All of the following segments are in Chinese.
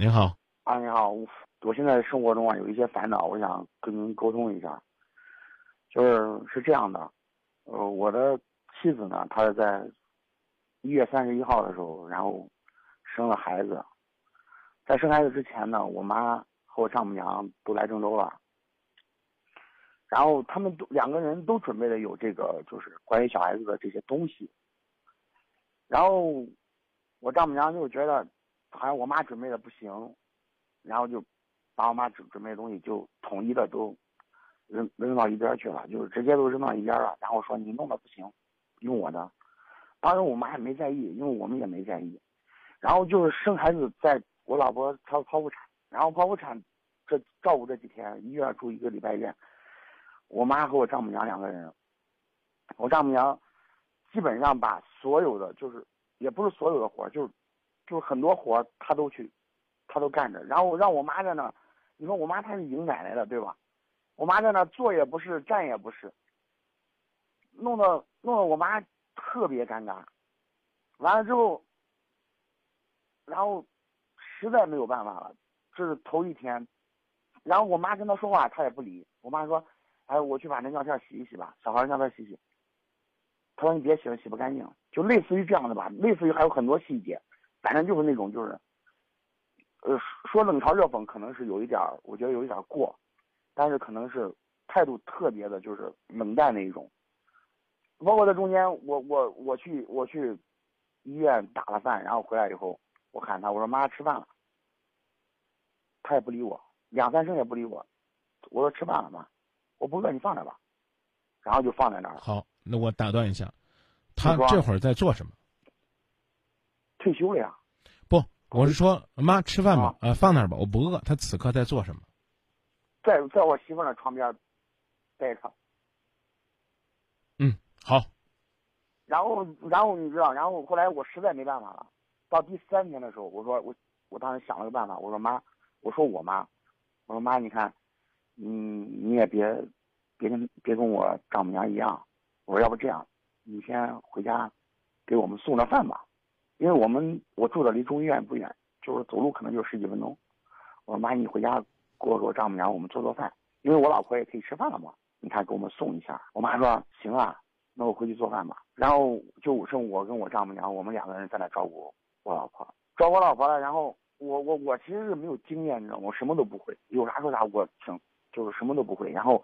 您好，啊，你好，我我现在生活中啊有一些烦恼，我想跟您沟通一下。就是是这样的，呃，我的妻子呢，她是在一月三十一号的时候，然后生了孩子。在生孩子之前呢，我妈和我丈母娘都来郑州了，然后他们都两个人都准备的有这个，就是关于小孩子的这些东西。然后我丈母娘就觉得。好像我妈准备的不行，然后就把我妈准准备的东西就统一的都扔扔到一边去了，就是直接都扔到一边了。然后说你弄的不行，用我的。当时我妈也没在意，因为我们也没在意。然后就是生孩子，在我老婆她剖腹产，然后剖腹产这照顾这几天，医院住一个礼拜院。我妈和我丈母娘两个人，我丈母娘基本上把所有的就是也不是所有的活就是。就很多活他都去，他都干着，然后让我妈在那，你说我妈她是迎奶奶的对吧？我妈在那坐也不是，站也不是，弄得弄得我妈特别尴尬。完了之后，然后实在没有办法了，这是头一天，然后我妈跟他说话，他也不理。我妈说：“哎，我去把那尿片洗一洗吧，小孩尿片洗洗。”他说：“你别洗了，洗不干净。”就类似于这样的吧，类似于还有很多细节。反正就是那种，就是，呃，说冷嘲热讽可能是有一点儿，我觉得有一点过，但是可能是态度特别的，就是冷淡那一种。包括在中间，我我我去我去医院打了饭，然后回来以后，我喊他，我说妈吃饭了，他也不理我，两三声也不理我。我说吃饭了吗？我不饿，你放着吧。然后就放在那儿。好，那我打断一下，他这会儿在做什么？退休了呀，不，我是说妈吃饭吧，呃，放那儿吧，我不饿。他此刻在做什么？在在我媳妇那床边待着。嗯，好。然后，然后你知道，然后后来我实在没办法了，到第三天的时候，我说我我当时想了个办法，我说妈，我说我妈，我说妈，你看，嗯，你也别别跟别跟我丈母娘一样，我说要不这样，你先回家给我们送点饭吧。因为我们我住的离中医院不远，就是走路可能就十几分钟。我说妈，你回家给我给我丈母娘我们做做饭，因为我老婆也可以吃饭了嘛。你看给我们送一下。我妈说行啊，那我回去做饭吧。然后就剩我跟我丈母娘，我们两个人在那照顾我老婆，照顾我老婆了。然后我我我其实是没有经验，你知道吗？我什么都不会，有啥说啥，我挺就是什么都不会。然后，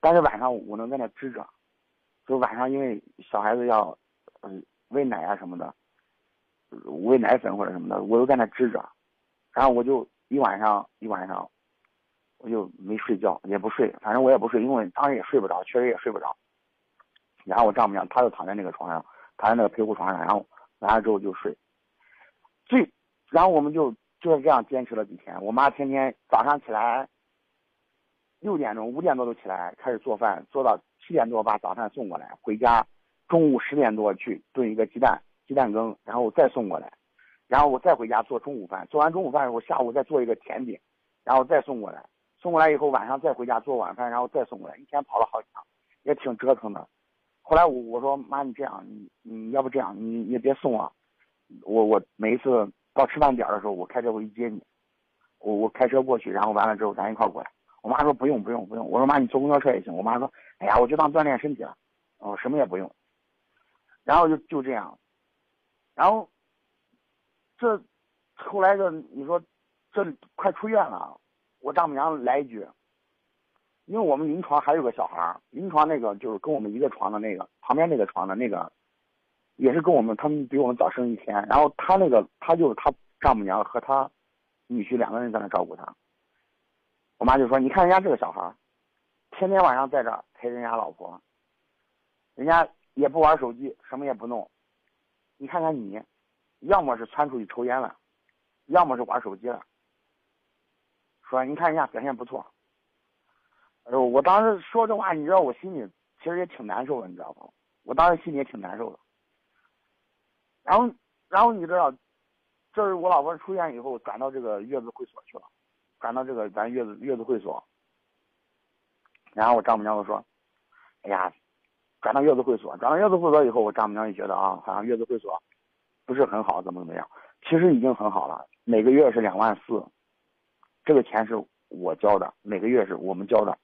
但是晚上我能在那支着，就晚上因为小孩子要嗯喂奶啊什么的。喂奶粉或者什么的，我都在那支着，然后我就一晚上一晚上，我就没睡觉，也不睡，反正我也不睡，因为当时也睡不着，确实也睡不着。然后我丈母娘她就躺在那个床上，躺在那个陪护床上，然后完了之后就睡。最，然后我们就就是这样坚持了几天。我妈天天早上起来六点钟、五点多就起来开始做饭，做到七点多把早饭送过来，回家中午十点多去炖一个鸡蛋。鸡蛋羹，然后我再送过来，然后我再回家做中午饭，做完中午饭，我下午再做一个甜点，然后再送过来，送过来以后晚上再回家做晚饭，然后再送过来，一天跑了好几趟，也挺折腾的。后来我我说妈，你这样，你你要不这样，你也别送了，我我每一次到吃饭点的时候，我开车回去接你，我我开车过去，然后完了之后咱一块过来。我妈说不用不用不用，我说妈你坐公交车也行。我妈说哎呀我就当锻炼身体了，哦什么也不用，然后就就这样。然后，这后来这你说，这快出院了，我丈母娘来一句，因为我们临床还有个小孩儿，临床那个就是跟我们一个床的那个旁边那个床的那个，也是跟我们他们比我们早生一天，然后他那个他就是他丈母娘和他女婿两个人在那照顾他，我妈就说你看人家这个小孩，天天晚上在这陪人家老婆，人家也不玩手机，什么也不弄。你看看你，要么是窜出去抽烟了，要么是玩手机了。说你看人家表现不错。哎呦，我当时说这话，你知道我心里其实也挺难受的，你知道吧？我当时心里也挺难受的。然后，然后你知道，这是我老婆出院以后转到这个月子会所去了，转到这个咱月子月子会所。然后我丈母娘就说：“哎呀。”转到月子会所，转到月子会所以后，我丈母娘也觉得啊，好像月子会所不是很好，怎么怎么样。其实已经很好了，每个月是两万四，这个钱是我交的，每个月是我们交的，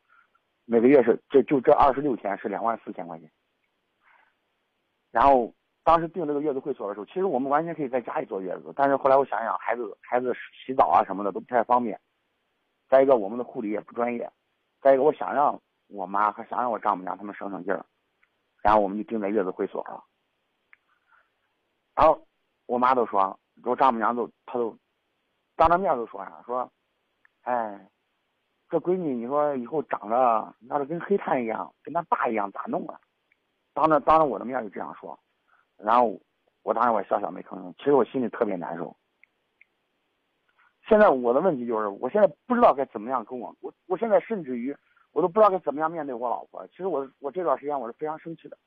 每个月是这就这二十六天是两万四千块钱。然后当时订这个月子会所的时候，其实我们完全可以在家里坐月子，但是后来我想想，孩子孩子洗澡啊什么的都不太方便，再一个我们的护理也不专业，再一个我想让我妈和想让我丈母娘他们省省劲儿，然后我们就订在月子会所了。然后我妈都说，我丈母娘都她都当着面都说啥，说，哎，这闺女你说以后长得那是跟黑炭一样，跟她爸一样咋弄啊？当着当着我的面就这样说，然后我当时我笑笑没吭声，其实我心里特别难受。现在我的问题就是，我现在不知道该怎么样跟我我我现在甚至于我都不知道该怎么样面对我老婆。其实我我这段时间我是非常生气的。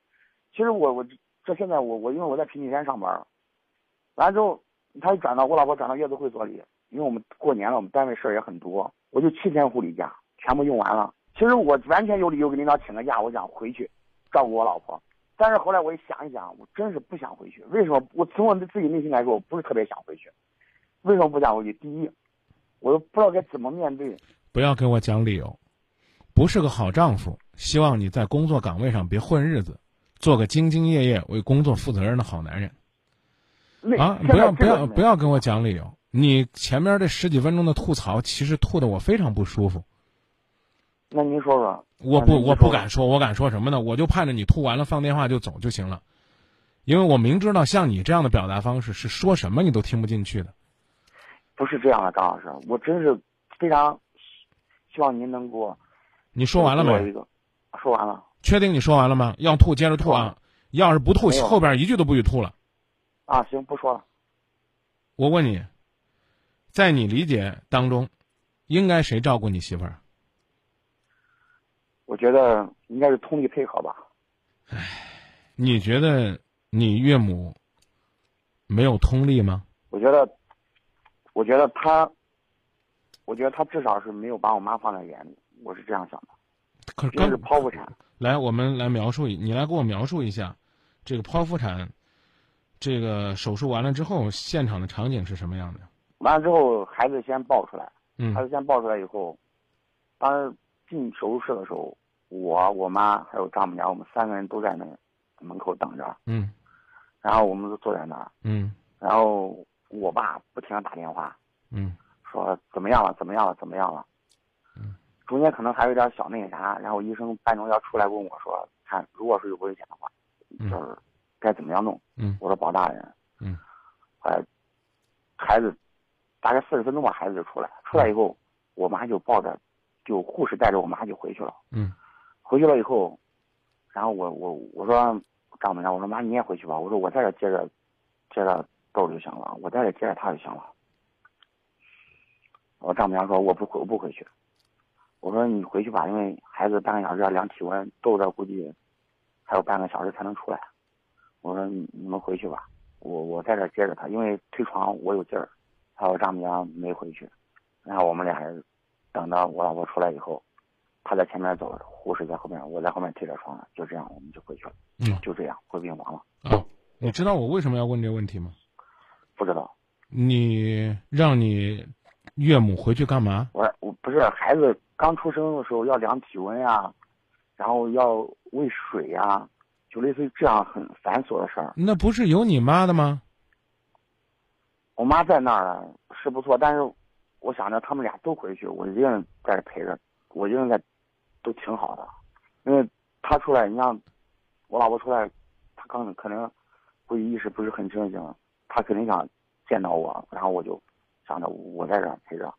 其实我我这现在我我因为我在平顶山上班，完了之后他就转到我老婆转到月子会所里，因为我们过年了，我们单位事儿也很多，我就七天护理假全部用完了。其实我完全有理由给领导请个假，我想回去。照顾我老婆，但是后来我一想一想，我真是不想回去。为什么？我从我自己内心来说，我不是特别想回去。为什么不想回去？第一，我都不知道该怎么面对。不要给我讲理由，不是个好丈夫。希望你在工作岗位上别混日子，做个兢兢业业、为工作负责任的好男人。啊！不要不要不要跟我讲理由。你前面这十几分钟的吐槽，其实吐的我非常不舒服。那您说说。我不，我不敢说，我敢说什么呢？我就盼着你吐完了放电话就走就行了，因为我明知道像你这样的表达方式是说什么你都听不进去的。不是这样的，张老师，我真是非常希望您能给我。你说完了没？说完了。确定你说完了吗？要吐接着吐啊！要是不吐，后边一句都不许吐了。啊，行，不说了。我问你，在你理解当中，应该谁照顾你媳妇儿？我觉得应该是通力配合吧。唉，你觉得你岳母没有通力吗？我觉得，我觉得他，我觉得他至少是没有把我妈放在眼里。我是这样想的。可是刚，是剖腹产。来，我们来描述一，你来给我描述一下，这个剖腹产，这个手术完了之后，现场的场景是什么样的？完了之后，孩子先抱出来。嗯。孩子先抱出来以后，当时。进手术室的时候，我、我妈还有丈母娘，我们三个人都在那门口等着。嗯。然后我们都坐在那儿。嗯。然后我爸不停的打电话。嗯。说怎么样了？怎么样了？怎么样了？嗯。中间可能还有点小那个啥，然后医生半中要出来问我说：“看，如果是有危险的话，就是该怎么样弄？”嗯。我说：“保大人。”孩子大概四十分钟吧，孩子就出来。出来以后，我妈就抱着。就护士带着我妈就回去了。嗯，回去了以后，然后我我我说丈母娘，我说妈你也回去吧。我说我在这接着接着逗就行了，我在这接着他就行了。我丈母娘说我不回我不回去。我说你回去吧，因为孩子半个小时要量体温，逗着估计还有半个小时才能出来。我说你你们回去吧，我我在这接着他，因为推床我有劲儿。还有丈母娘没回去，然后我们俩人。等到我老婆出来以后，她在前面走，护士在后面，我在后面推着床，就这样我们就回去了。嗯，就这样回病房了。啊，你知道我为什么要问这个问题吗？不知道。你让你岳母回去干嘛？我我不是孩子刚出生的时候要量体温呀，然后要喂水呀，就类似于这样很繁琐的事儿。那不是有你妈的吗？我妈在那儿是不错，但是。我想着他们俩都回去，我一个人在这陪着，我一个人在，都挺好的。因为他出来，你像我老婆出来，他刚可能估计意识不是很清醒，他肯定想见到我，然后我就想着我在这陪着。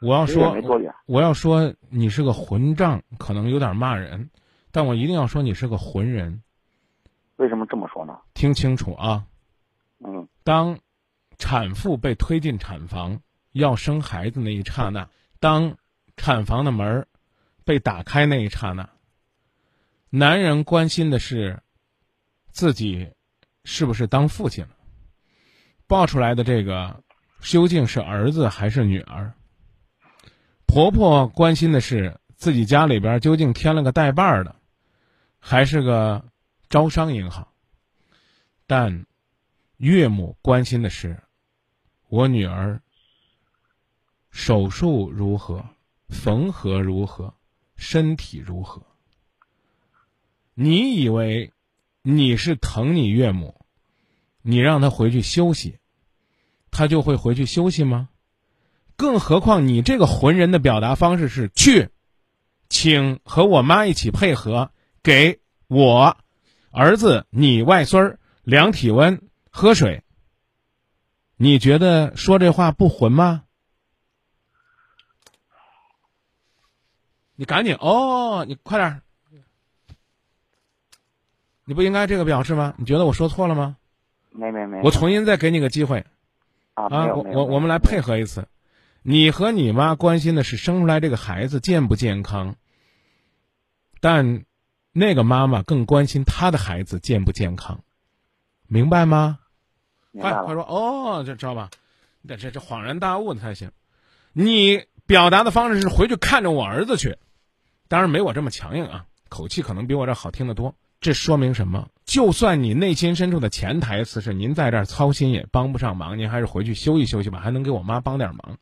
我要说。我要说你是个混账，可能有点骂人，但我一定要说你是个浑人。为什么这么说呢？听清楚啊！嗯。当产妇被推进产房。要生孩子那一刹那，当产房的门被打开那一刹那，男人关心的是自己是不是当父亲了，抱出来的这个究竟是儿子还是女儿？婆婆关心的是自己家里边究竟添了个带把的，还是个招商银行？但岳母关心的是。我女儿手术如何，缝合如何，身体如何。你以为你是疼你岳母，你让她回去休息，她就会回去休息吗？更何况你这个浑人的表达方式是去，请和我妈一起配合，给我儿子你外孙儿量体温、喝水。你觉得说这话不混吗？你赶紧哦，你快点儿，你不应该这个表示吗？你觉得我说错了吗？没没没，我重新再给你个机会啊，我我们来配合一次。你和你妈关心的是生出来这个孩子健不健康，但那个妈妈更关心她的孩子健不健康，明白吗？快快说哦，这知道吧？这这这恍然大悟的才行。你表达的方式是回去看着我儿子去，当然没我这么强硬啊，口气可能比我这好听得多。这说明什么？就算你内心深处的潜台词是您在这儿操心也帮不上忙，您还是回去休息休息吧，还能给我妈帮点忙。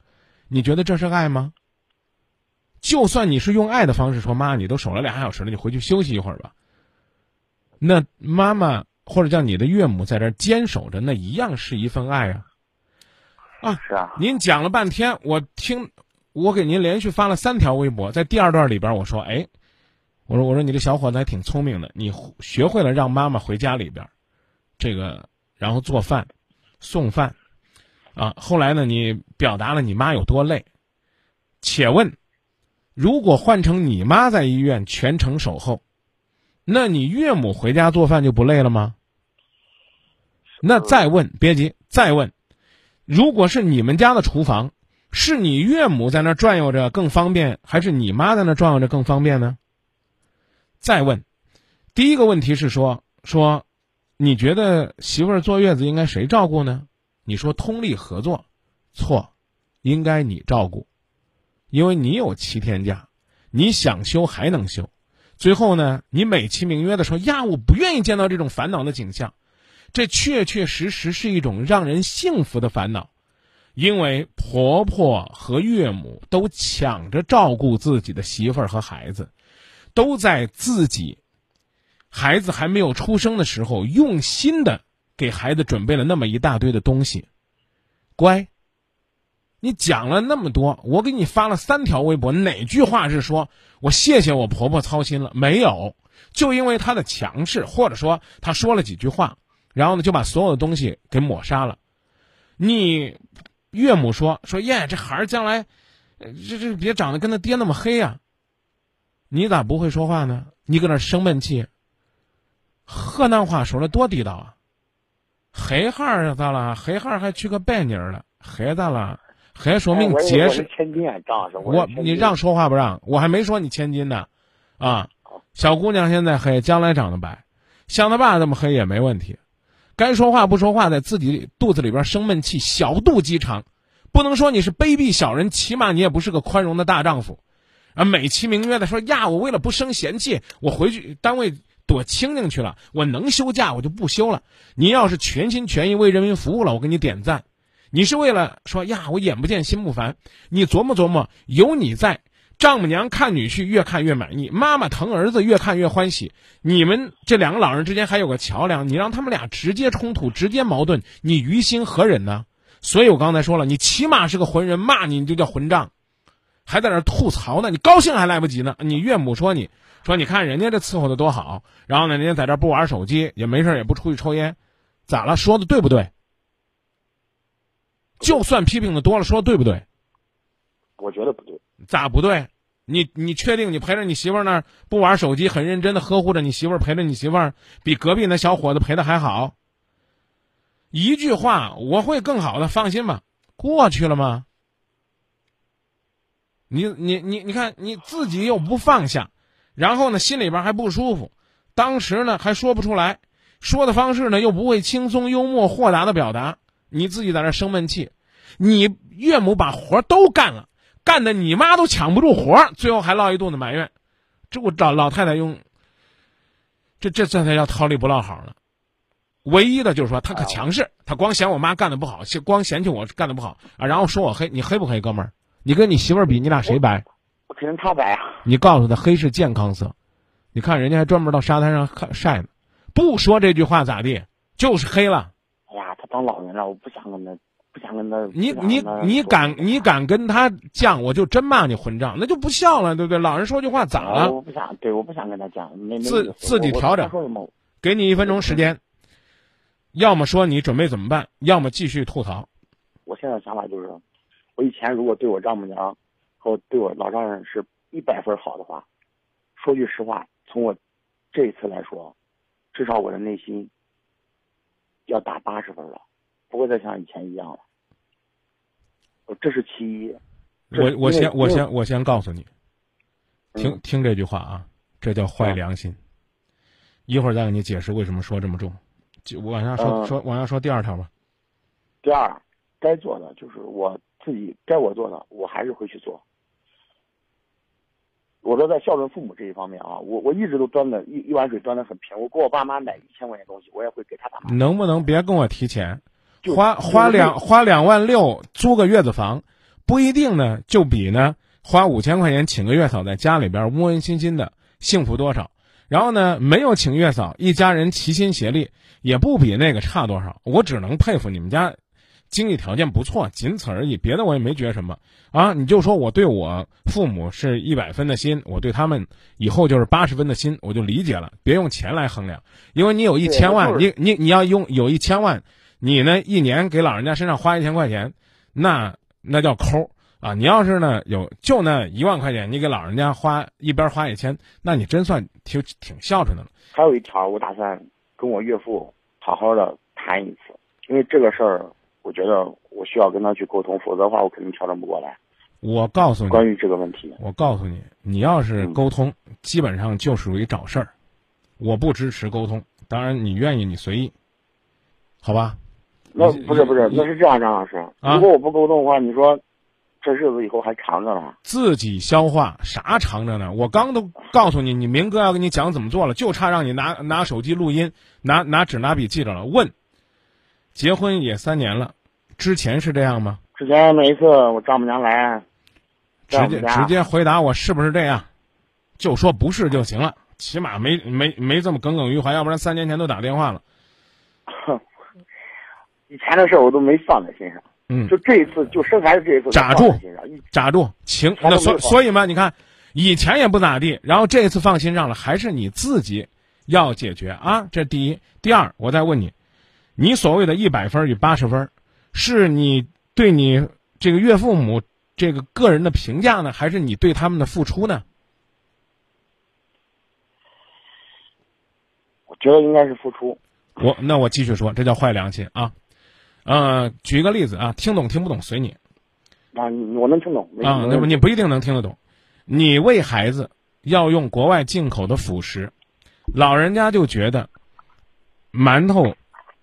你觉得这是爱吗？就算你是用爱的方式说妈，你都守了俩小时了，你回去休息一会儿吧。那妈妈或者叫你的岳母在这儿坚守着，那一样是一份爱啊。啊，是啊，您讲了半天，我听，我给您连续发了三条微博，在第二段里边我说，哎，我说我说你这小伙子还挺聪明的，你学会了让妈妈回家里边，这个然后做饭、送饭，啊，后来呢，你表达了你妈有多累。且问，如果换成你妈在医院全程守候，那你岳母回家做饭就不累了吗？那再问，别急，再问，如果是你们家的厨房，是你岳母在那儿转悠着更方便，还是你妈在那儿转悠着更方便呢？再问，第一个问题是说说，你觉得媳妇儿坐月子应该谁照顾呢？你说通力合作，错，应该你照顾，因为你有七天假，你想休还能休。最后呢，你美其名曰的说呀，我不愿意见到这种烦恼的景象，这确确实实是一种让人幸福的烦恼，因为婆婆和岳母都抢着照顾自己的媳妇儿和孩子，都在自己孩子还没有出生的时候，用心的给孩子准备了那么一大堆的东西。乖，你讲了那么多，我给你发了三条微博，哪句话是说我谢谢我婆婆操心了？没有，就因为她的强势，或者说她说了几句话，然后呢就把所有的东西给抹杀了。你岳母说说耶，这孩儿将来，这这别长得跟他爹那么黑呀、你咋不会说话呢？你搁那生闷气。河南话说的多地道啊！黑孩儿咋了？黑孩儿还娶个白妮儿了，黑咋了？黑说明结实我你让说话不让？我还没说你千金呢，啊，小姑娘现在黑，将来长得白，像她爸这么黑也没问题。该说话不说话，在自己肚子里边生闷气，小肚鸡肠，不能说你是卑鄙小人，起码你也不是个宽容的大丈夫，啊，美其名曰的说呀，我为了不生嫌弃，我回去单位躲清静去了，我能休假我就不休了。你要是全心全意为人民服务了，我给你点赞。你是为了说呀，我眼不见心不烦，你琢磨琢磨，有你在，丈母娘看女婿越看越满意，妈妈疼儿子越看越欢喜。你们这两个老人之间还有个桥梁，你让他们俩直接冲突、直接矛盾，你于心何忍呢？所以我刚才说了，你起码是个浑人，骂你你就叫混账，还在那吐槽呢，你高兴还来不及呢。你岳母说你说你看人家这伺候的多好，然后呢，人家在这儿不玩手机，也没事儿也不出去抽烟，咋了？说的对不对？就算批评的多了，说的对不对？我觉得不对。咋不对？你你确定你陪着你媳妇儿那儿不玩手机，很认真的呵护着你媳妇儿，陪着你媳妇儿，比隔壁那小伙子陪的还好？一句话，我会更好的，放心吧。过去了吗？你你你你看你自己又不放下，然后呢心里边还不舒服，当时呢还说不出来，说的方式呢又不会轻松幽默豁达的表达，你自己在那生闷气，你岳母把活儿都干了。干的你妈都抢不住活儿，最后还落一肚子埋怨，这我老老太太用，这这这才叫掏力不落好呢。唯一的就是说他可啊强势，他光嫌我妈干的不好，嫌光嫌弃我干的不好啊，然后说我黑，你黑不黑，哥们儿？你跟你媳妇儿比，你俩谁白？我肯定他白啊。你告诉他黑是健康色，你看人家还专门到沙滩上看晒呢，不说这句话咋地，就是黑了。哎呀，他当老人了，我不想跟他，不想跟他。你你你敢你敢跟他犟，我就真骂你混账，那就不孝了，对不对？老人说句话咋啊了？我不想，对，我不想跟他讲，没没自自己调整？给你一分钟时间，要么说你准备怎么办，要么继续吐槽。我现在想法就是，我以前如果对我丈母娘和对我老丈人是一百分好的话，说句实话，从我这一次来说，至少我的内心要打八十分了，不会再像以前一样了。呃这是其一。我我先我先我先告诉你，听嗯听这句话啊，这叫坏啊良心。一会儿再给你解释为什么说这么重。就往下说嗯说往下说第二条吧。第二，该做的就是我自己该我做的，我还是会去做。我说在孝顺父母这一方面啊，我我一直都端的一一碗水端的很平。我给我爸妈买一千块钱东西，我也会给他爸妈。能不能别跟我提钱？花花两花两万六租个月子房，不一定呢，就比呢花五千块钱请个月嫂在家里边温温馨馨的幸福多少。然后呢，没有请月嫂，一家人齐心协力，也不比那个差多少。我只能佩服你们家经济条件不错，仅此而已，别的我也没觉什么啊。你就说我对我父母是一百分的心，我对他们以后就是八十分的心，我就理解了。别用钱来衡量，因为你有一千万，你你你要用有一千万。你呢，一年给老人家身上花一千块钱，那那叫抠啊！你要是呢有就那一万块钱，你给老人家花一边花一千，那你真算挺挺孝顺的了。还有一条，我打算跟我岳父好好的谈一次，因为这个事儿，我觉得我需要跟他去沟通，否则的话我肯定调整不过来。我告诉你，关于这个问题，我告诉你，你要是嗯沟通，基本上就属于找事儿。我不支持沟通，当然你愿意你随意，好吧？那不是不是，那是这样，张老师，啊如果我不沟通的话，你说这日子以后还长着呢。自己消化啥长着呢？我刚都告诉你，你明哥要跟你讲怎么做了，就差让你拿拿手机录音，拿拿纸拿笔记着了。问，结婚也三年了，之前是这样吗？之前每一次我丈母娘来，直接直接回答我是不是这样，就说不是就行了，起码没没没这么耿耿于怀，要不然三年前都打电话了。以前的事儿我都没放在心上，嗯，就这一次，就生孩子这一次，我扎住。扎住情，那所所以嘛，你看，以前也不咋地，然后这一次放心上了，还是你自己要解决啊。这第一，第二，我再问你，你所谓的一百分与八十分，是你对你这个岳父母这个个人的评价呢，还是你对他们的付出呢？我觉得应该是付出。我那我继续说，这叫坏良心啊。呃，举一个例子啊，听懂听不懂随你啊，你我能听懂。啊，那么你不一定能听得懂。你喂孩子要用国外进口的辅食，老人家就觉得馒头、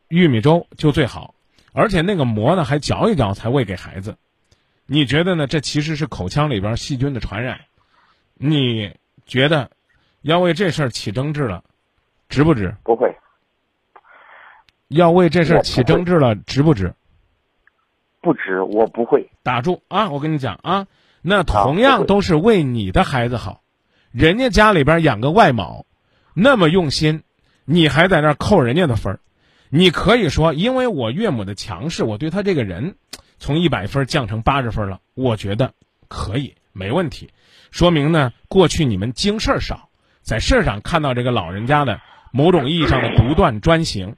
玉米粥就最好，而且那个馍呢还嚼一嚼才喂给孩子。你觉得呢？这其实是口腔里边细菌的传染。你觉得要为这事儿起争执了，值不值？不会要为这事儿起争执了，值不值？不值，我不会。打住啊！我跟你讲啊，那同样都是为你的孩子好，人家家里边养个外毛，那么用心，你还在那儿扣人家的分儿，你可以说，因为我岳母的强势，我对他这个人，从一百分降成八十分了，我觉得可以，没问题，说明呢，过去你们经事儿少，在事儿上看到这个老人家的某种意义上的独断专行，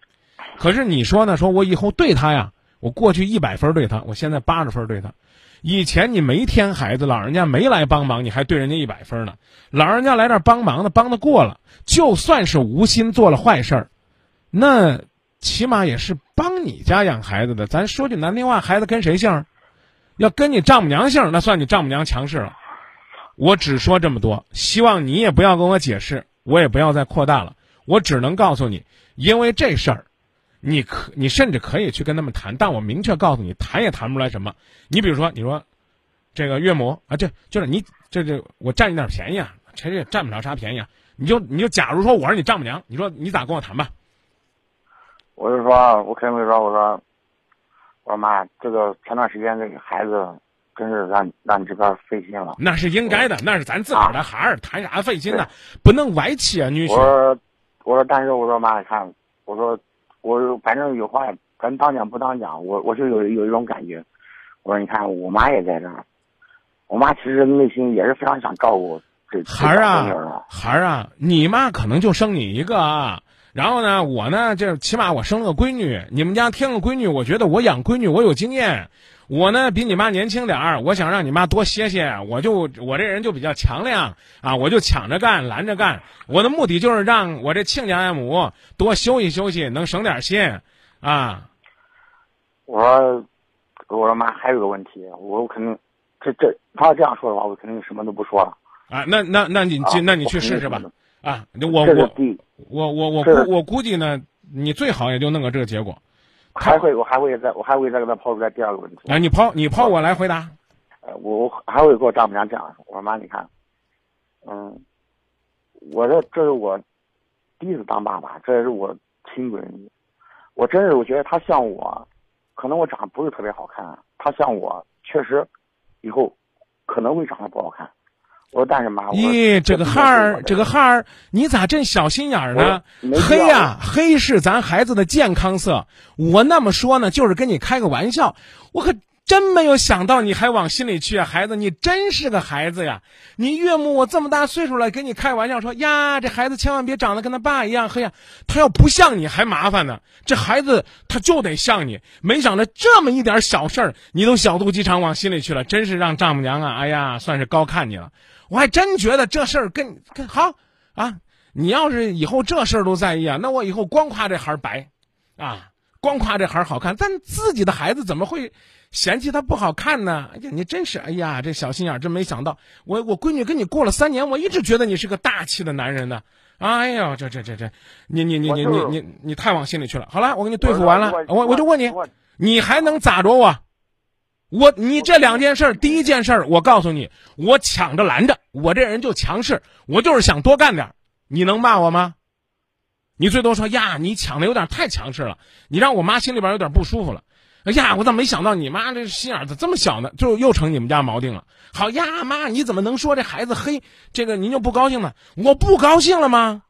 可是你说呢？说我以后对他呀，我过去一百分对他，我现在八十分对他。以前你没添孩子，老人家没来帮忙，你还对人家一百分呢。老人家来这儿帮忙的，帮的过了，就算是无心做了坏事儿，那起码也是帮你家养孩子的。咱说句难听话，孩子跟谁姓？要跟你丈母娘姓，那算你丈母娘强势了。我只说这么多，希望你也不要跟我解释，我也不要再扩大了。我只能告诉你，因为这事儿，你可你甚至可以去跟他们谈，但我明确告诉你，谈也谈不出来什么。你比如说，你说这个岳母啊，这就是你这这我占你点便宜啊，谁也占不了啥便宜啊。你就你就假如说我是你丈母娘，你说你咋跟我谈吧？我就说，我肯定会说，我说，我说妈，这个前段时间这个孩子，真是让让你这边费心了。那是应该的，那是咱自个儿的孩儿，谈啥费心呢？不能歪气啊，女婿。我说，我说，但是我说妈，你看，我说，我反正有话，咱当讲不当讲，我我就有有一种感觉。我说，你看，我妈也在这儿，我妈其实内心也是非常想照顾这孩儿啊，孩儿啊，你妈可能就生你一个啊。然后呢，我呢，这起码我生了个闺女。你们家添个闺女，我觉得我养闺女我有经验。我呢比你妈年轻点儿，我想让你妈多歇歇。我就我这人就比较强亮啊，我就抢着干，拦着干。我的目的就是让我这亲家爱母多休息休息，能省点心啊。我说，我说妈，还有个问题，我肯定这这他要这样说的话，我肯定什么都不说了啊。那那那你去，那你去试试吧。啊，我我我我我估我估计呢，你最好也就弄个这个结果。还会我还会再我还会再给他抛出来第二个问题。啊，你抛你抛我来回答。呃，我我还会给我丈母娘这样说，我说妈，你看，嗯，我这这是我第一次当爸爸，这也是我亲闺女，我真是我觉得她像我，可能我长得不是特别好看，她像我确实以后可能会长得不好看。我说：“但是妈，咦，这个孩儿，这个孩儿，你咋真小心眼儿呢？黑呀，黑是咱孩子的健康色。我那么说呢，就是跟你开个玩笑。我可真没有想到你还往心里去啊，孩子，你真是个孩子呀！你岳母我这么大岁数了，跟你开玩笑说呀，这孩子千万别长得跟他爸一样黑呀。他要不像你还麻烦呢。这孩子他就得像你。没想到这么一点小事儿，你都小肚鸡肠往心里去了，真是让丈母娘啊，哎呀，算是高看你了。”我还真觉得这事儿跟跟好啊！你要是以后这事儿都在意啊，那我以后光夸这孩儿白，啊，光夸这孩儿好看，但自己的孩子怎么会嫌弃他不好看呢？哎呀，你真是，哎呀，这小心眼儿，真没想到。我我闺女跟你过了三年，我一直觉得你是个大气的男人呢。哎呀，这这这这，你你你你你你你太往心里去了。好了，我给你对付完了，我我就问你，你还能咋着我？我你这两件事，第一件事，我告诉你，我抢着拦着，我这人就强势，我就是想多干点你能骂我吗？你最多说呀，你抢的有点太强势了，你让我妈心里边有点不舒服了。哎呀，我咋没想到你妈这心眼子这么小呢？就又成你们家锚定了。好呀，妈，你怎么能说这孩子黑？这个您就不高兴了？我不高兴了吗？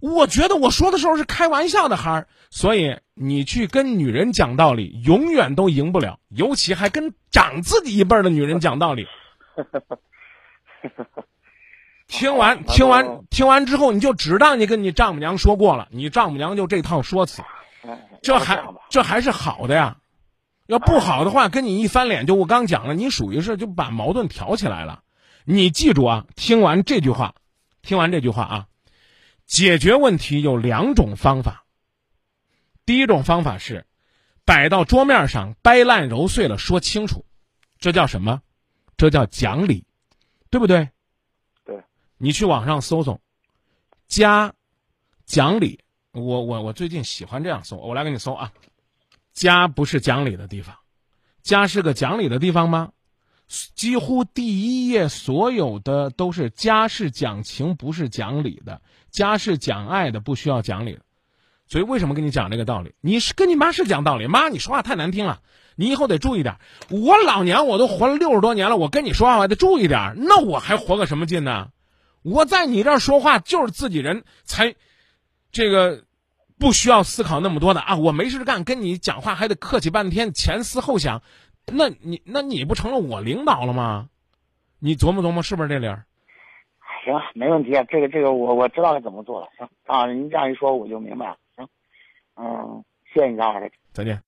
我觉得我说的时候是开玩笑的，孩儿，所以你去跟女人讲道理，永远都赢不了，尤其还跟长自己一辈的女人讲道理。听完听完听完之后，你就只当你跟你丈母娘说过了，你丈母娘就这套说辞，这还这还是好的呀。要不好的话，跟你一翻脸，就我刚讲了，你属于是就把矛盾挑起来了。你记住啊，听完这句话，听完这句话啊。解决问题有两种方法。第一种方法是，摆到桌面上，掰烂揉碎了说清楚，这叫什么？这叫讲理，对不对？你去网上搜搜，家讲理。我我我最近喜欢这样搜，我来给你搜啊。家不是讲理的地方，家是个讲理的地方吗？几乎第一页所有的都是家是讲情，不是讲理的。家是讲爱的，不需要讲理的。所以为什么跟你讲这个道理？你是跟你妈是讲道理，妈，你说话太难听了，你以后得注意点。我老娘我都活了六十多年了，我跟你说话我还得注意点。那我还活个什么劲呢？我在你这儿说话就是自己人才，这个不需要思考那么多的啊。我没事干，跟你讲话还得客气半天，前思后想。那你那你不成了我领导了吗？你琢磨琢磨，是不是这理儿？行，没问题，这个这个我我知道该怎么做了。行啊，您这样一说我就明白了。行，嗯，谢谢你张老师。再见。